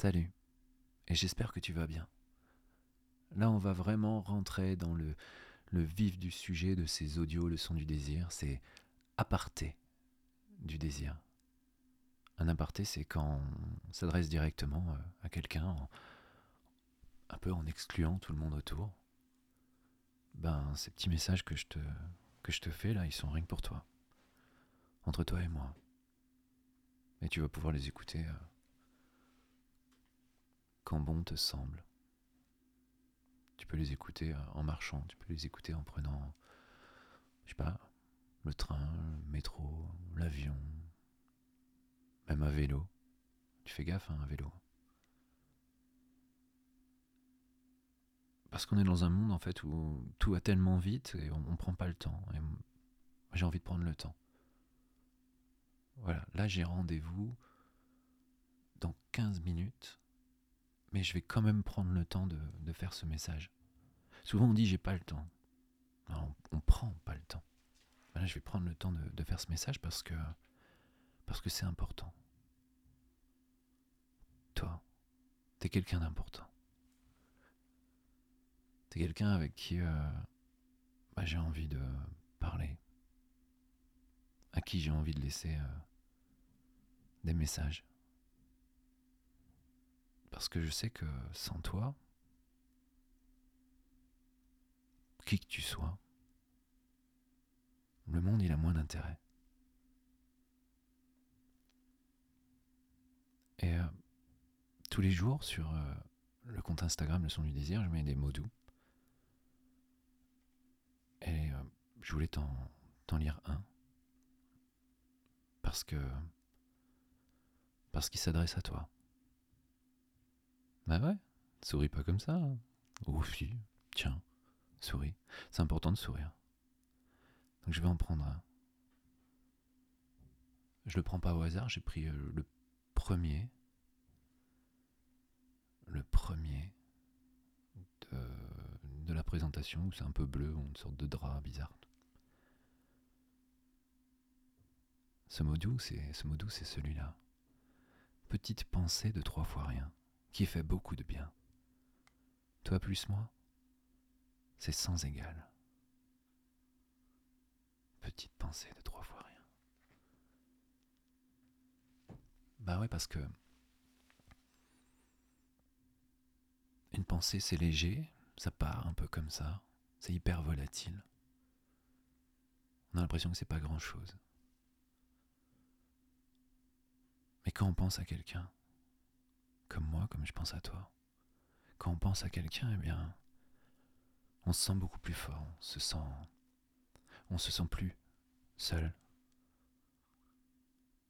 Salut, et j'espère que tu vas bien. Là, on va vraiment rentrer dans le, vif du sujet de ces audios, le son du désir, c'est aparté du désir. Un aparté, c'est quand on s'adresse directement euh, à quelqu'un, un peu en excluant tout le monde autour. Ben, ces petits messages que je te, que je te fais là, ils sont rien que pour toi. Entre toi et moi. Et tu vas pouvoir les écouter euh, quand bon te semble. Tu peux les écouter euh, en marchant, tu peux les écouter en prenant, je sais pas, le train, le métro, l'avion, même à vélo. Tu fais gaffe, hein, à vélo. Parce qu'on est dans un monde en fait où tout va tellement vite et on, ne prend pas le temps. J'ai envie de prendre le temps. Voilà, là j'ai rendez-vous dans 15 minutes, mais je vais quand même prendre le temps de, faire ce message. Souvent on dit j'ai pas le temps. On, prend pas le temps. Là je vais prendre le temps de, de faire ce message parce que parce que c'est important. Toi, t'es quelqu'un d'important. T'es quelqu'un avec qui euh, bah, j'ai envie de parler, à qui j'ai envie de laisser euh, des messages. Parce que je sais que sans toi, qui que tu sois, le monde il a moins d'intérêt. Et euh, tous les jours sur le compte Instagram Le Son du Désir, je mets des mots doux. Et euh, je voulais t'en lire un. Parce que. Parce qu'il s'adresse à toi. Bah ouais, souris pas comme ça. Hein. Si, tiens, souris. C'est important de sourire. Donc je vais en prendre un. Je le prends pas au hasard, j'ai pris euh, le premier. Le premier de la présentation où c'est un peu bleu, une sorte de drap bizarre. Ce mot doux, c'est ce mot doux, c'est celui-là. Petite pensée de trois fois rien, qui fait beaucoup de bien. Toi plus moi, c'est sans égal. Petite pensée de trois fois rien. Bah ouais, parce que une pensée c'est léger, ça part un peu comme ça, c'est hyper volatile. On a l'impression que c'est pas grand chose. Mais quand on pense à quelqu'un, comme moi, comme je pense à toi, quand on pense à quelqu'un, eh bien, on se sent beaucoup plus fort, on se sent, on se sent plus seul.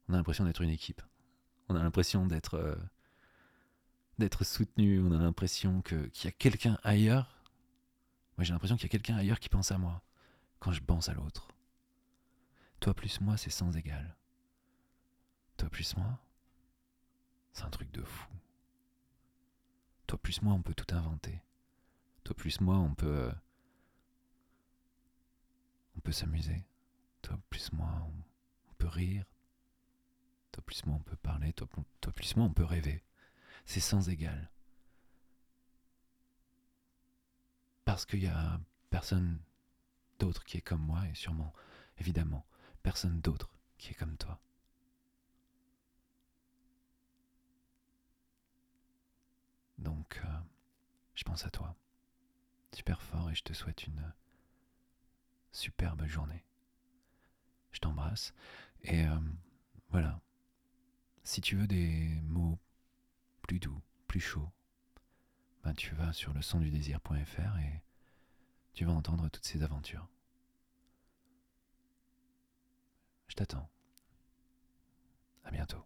On a l'impression d'être une équipe. On a l'impression d'être euh, d'être soutenu, on a l'impression qu'il y a quelqu'un ailleurs. Moi j'ai l'impression qu'il y a quelqu'un ailleurs qui pense à moi quand je pense à l'autre. Toi plus moi, c'est sans égal. Toi plus moi, c'est un truc de fou. Toi plus moi, on peut tout inventer. Toi plus moi, on peut. Euh, on peut s'amuser. Toi plus moi, on, peut rire. Toi plus moi, on peut parler. toi plus moi, on peut rêver c'est sans égal. Parce qu'il y a personne d'autre qui est comme moi, et sûrement, évidemment, personne d'autre qui est comme toi. Donc, euh, je à toi, super fort, et je te souhaite une superbe journée. Je t'embrasse, et euh, voilà. Si tu veux des mots plus doux, plus chaud, ben tu vas sur le son du désir.fr et tu vas entendre toutes ces aventures. Je t'attends. À bientôt.